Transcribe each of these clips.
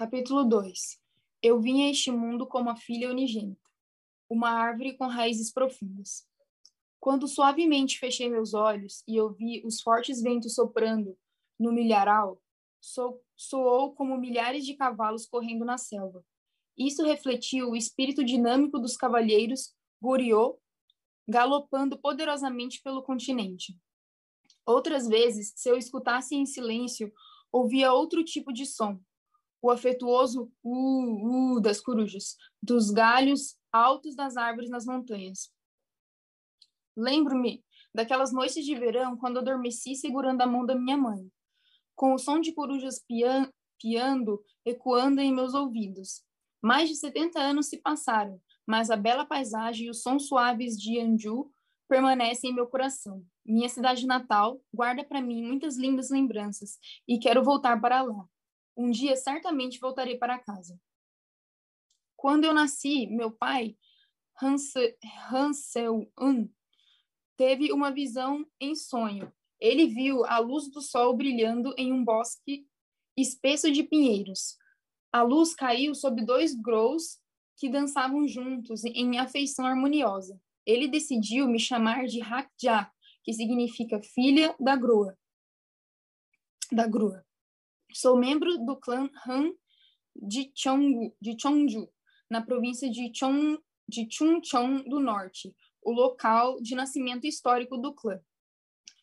Capítulo 2 Eu vim a este mundo como a filha unigênita, uma árvore com raízes profundas. Quando suavemente fechei meus olhos e ouvi os fortes ventos soprando no milharal, so soou como milhares de cavalos correndo na selva. Isso refletiu o espírito dinâmico dos cavalheiros Goriot galopando poderosamente pelo continente. Outras vezes, se eu escutasse em silêncio, ouvia outro tipo de som, o afetuoso uh, uh das corujas, dos galhos altos das árvores nas montanhas. Lembro-me daquelas noites de verão quando adormeci segurando a mão da minha mãe, com o som de corujas pian piando ecoando em meus ouvidos. Mais de 70 anos se passaram, mas a bela paisagem e os sons suaves de Anju permanecem em meu coração. Minha cidade natal guarda para mim muitas lindas lembranças e quero voltar para lá. Um dia certamente voltarei para casa. Quando eu nasci, meu pai, Hansel-un, teve uma visão em sonho. Ele viu a luz do sol brilhando em um bosque espesso de pinheiros. A luz caiu sobre dois grous que dançavam juntos em afeição harmoniosa. Ele decidiu me chamar de Hakja, que significa filha da grua. Da grua. Sou membro do clã Han de, Chongju, de Chongju, na província de, Chong, de Chungcheong do Norte, o local de nascimento histórico do clã.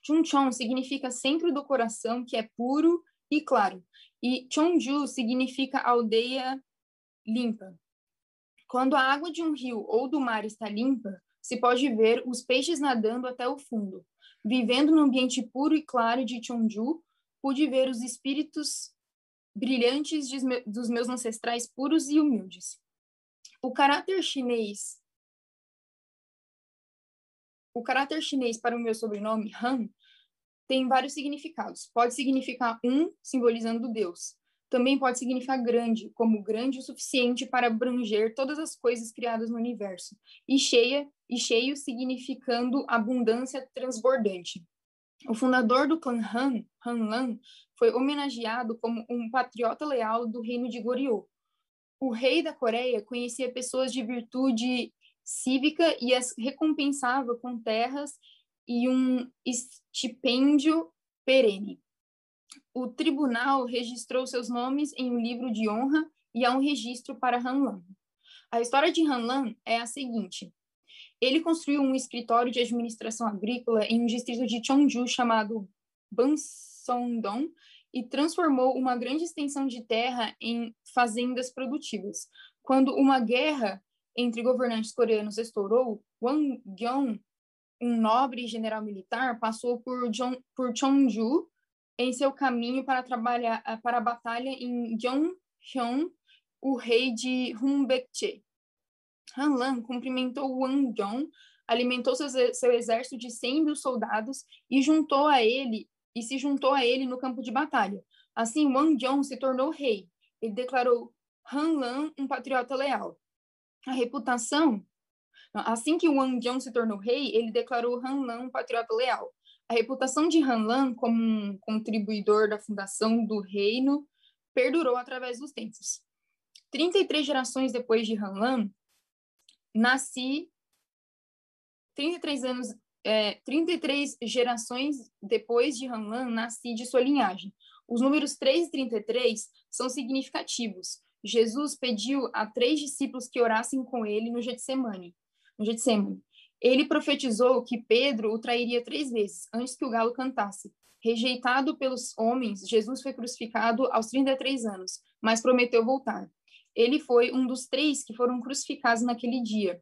Chungcheong significa centro do coração, que é puro e claro, e Chongju significa aldeia limpa. Quando a água de um rio ou do mar está limpa, se pode ver os peixes nadando até o fundo. Vivendo no ambiente puro e claro de Chongju, pude ver os espíritos brilhantes dos meus ancestrais puros e humildes. O caráter chinês o caráter chinês para o meu sobrenome, Han, tem vários significados. Pode significar um, simbolizando Deus. Também pode significar grande, como grande o suficiente para abranger todas as coisas criadas no universo. E cheia, e cheio significando abundância transbordante. O fundador do clã Han, Han Lan, foi homenageado como um patriota leal do reino de Goryeo. O rei da Coreia conhecia pessoas de virtude cívica e as recompensava com terras e um estipêndio perene. O tribunal registrou seus nomes em um livro de honra e há um registro para Han Lan. A história de Han Lan é a seguinte: ele construiu um escritório de administração agrícola em um distrito de Cheongju chamado Bansongdong e transformou uma grande extensão de terra em fazendas produtivas. Quando uma guerra entre governantes coreanos estourou, Wang Gyong, um nobre general militar, passou por, Jong, por Cheongju em seu caminho para trabalhar para a batalha em Gyeonghyun, o rei de Hunbaekje. Hanlan cumprimentou Wang Jong, alimentou seu, seu exército de 100 mil soldados e juntou a ele e se juntou a ele no campo de batalha. Assim, Wang Jong se tornou rei. Ele declarou Han um patriota leal. A reputação Assim que Wang Jong se tornou rei, ele declarou Han um patriota leal. A reputação de Han como um contribuidor da fundação do reino perdurou através dos tempos. 33 gerações depois de Han nasci 33 anos, é, 33 gerações depois de Hanlan, nasci de sua linhagem. Os números 3 e 33 são significativos. Jesus pediu a três discípulos que orassem com ele no Getsemane. No Getsemane. Ele profetizou que Pedro o trairia três vezes antes que o galo cantasse. Rejeitado pelos homens, Jesus foi crucificado aos 33 anos, mas prometeu voltar. Ele foi um dos três que foram crucificados naquele dia,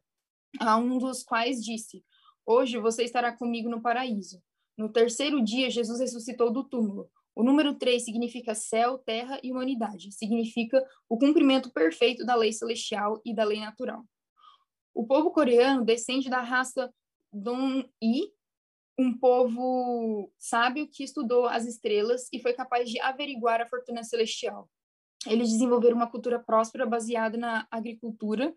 a um dos quais disse: Hoje você estará comigo no paraíso. No terceiro dia, Jesus ressuscitou do túmulo. O número três significa céu, terra e humanidade. Significa o cumprimento perfeito da lei celestial e da lei natural. O povo coreano descende da raça Dong-i, um povo sábio que estudou as estrelas e foi capaz de averiguar a fortuna celestial. Eles desenvolveram uma cultura próspera baseada na agricultura,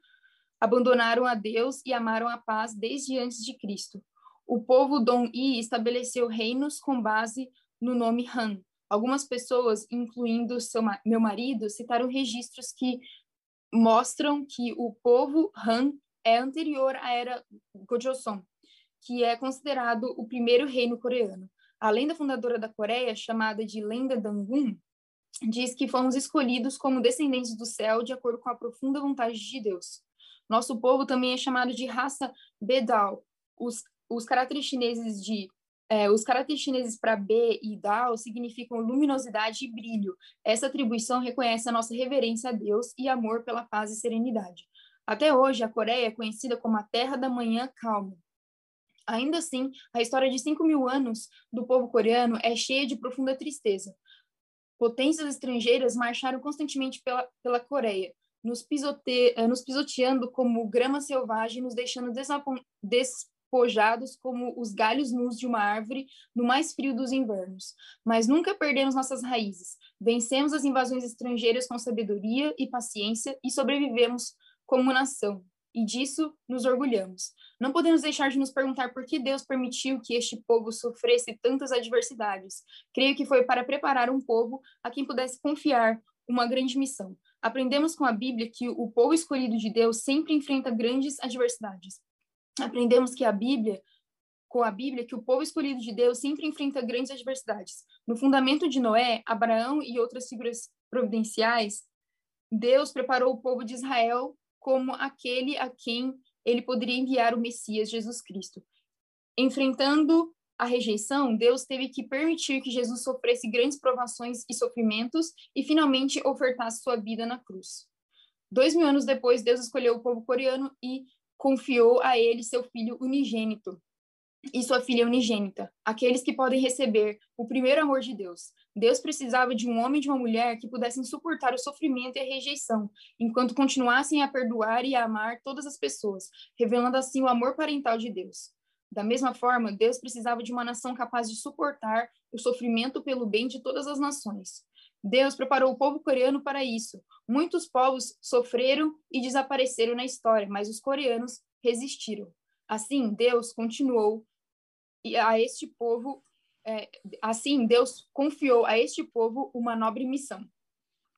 abandonaram a Deus e amaram a paz desde antes de Cristo. O povo Dong-i estabeleceu reinos com base no nome Han. Algumas pessoas, incluindo seu, meu marido, citaram registros que mostram que o povo Han é anterior à era Gojoseon, que é considerado o primeiro reino coreano. A lenda fundadora da Coreia, chamada de Lenda Dangun, diz que fomos escolhidos como descendentes do céu de acordo com a profunda vontade de Deus. Nosso povo também é chamado de raça Bedal. Os, os caracteres chineses de é, os caracteres chineses para B e Dao significam luminosidade e brilho. Essa atribuição reconhece a nossa reverência a Deus e amor pela paz e serenidade. Até hoje, a Coreia é conhecida como a Terra da Manhã Calma. Ainda assim, a história de 5 mil anos do povo coreano é cheia de profunda tristeza. Potências estrangeiras marcharam constantemente pela, pela Coreia, nos, pisote, eh, nos pisoteando como grama selvagem, nos deixando despojados como os galhos nus de uma árvore no mais frio dos invernos. Mas nunca perdemos nossas raízes. Vencemos as invasões estrangeiras com sabedoria e paciência e sobrevivemos como nação, e disso nos orgulhamos. Não podemos deixar de nos perguntar por que Deus permitiu que este povo sofresse tantas adversidades. Creio que foi para preparar um povo a quem pudesse confiar uma grande missão. Aprendemos com a Bíblia que o povo escolhido de Deus sempre enfrenta grandes adversidades. Aprendemos que a Bíblia com a Bíblia que o povo escolhido de Deus sempre enfrenta grandes adversidades. No fundamento de Noé, Abraão e outras figuras providenciais, Deus preparou o povo de Israel como aquele a quem ele poderia enviar o Messias Jesus Cristo. Enfrentando a rejeição, Deus teve que permitir que Jesus sofresse grandes provações e sofrimentos e finalmente ofertasse sua vida na cruz. Dois mil anos depois, Deus escolheu o povo coreano e confiou a ele seu filho unigênito, e sua filha unigênita, aqueles que podem receber o primeiro amor de Deus. Deus precisava de um homem e de uma mulher que pudessem suportar o sofrimento e a rejeição, enquanto continuassem a perdoar e a amar todas as pessoas, revelando assim o amor parental de Deus. Da mesma forma, Deus precisava de uma nação capaz de suportar o sofrimento pelo bem de todas as nações. Deus preparou o povo coreano para isso. Muitos povos sofreram e desapareceram na história, mas os coreanos resistiram. Assim, Deus continuou a este povo, é, assim, Deus confiou a este povo uma nobre missão.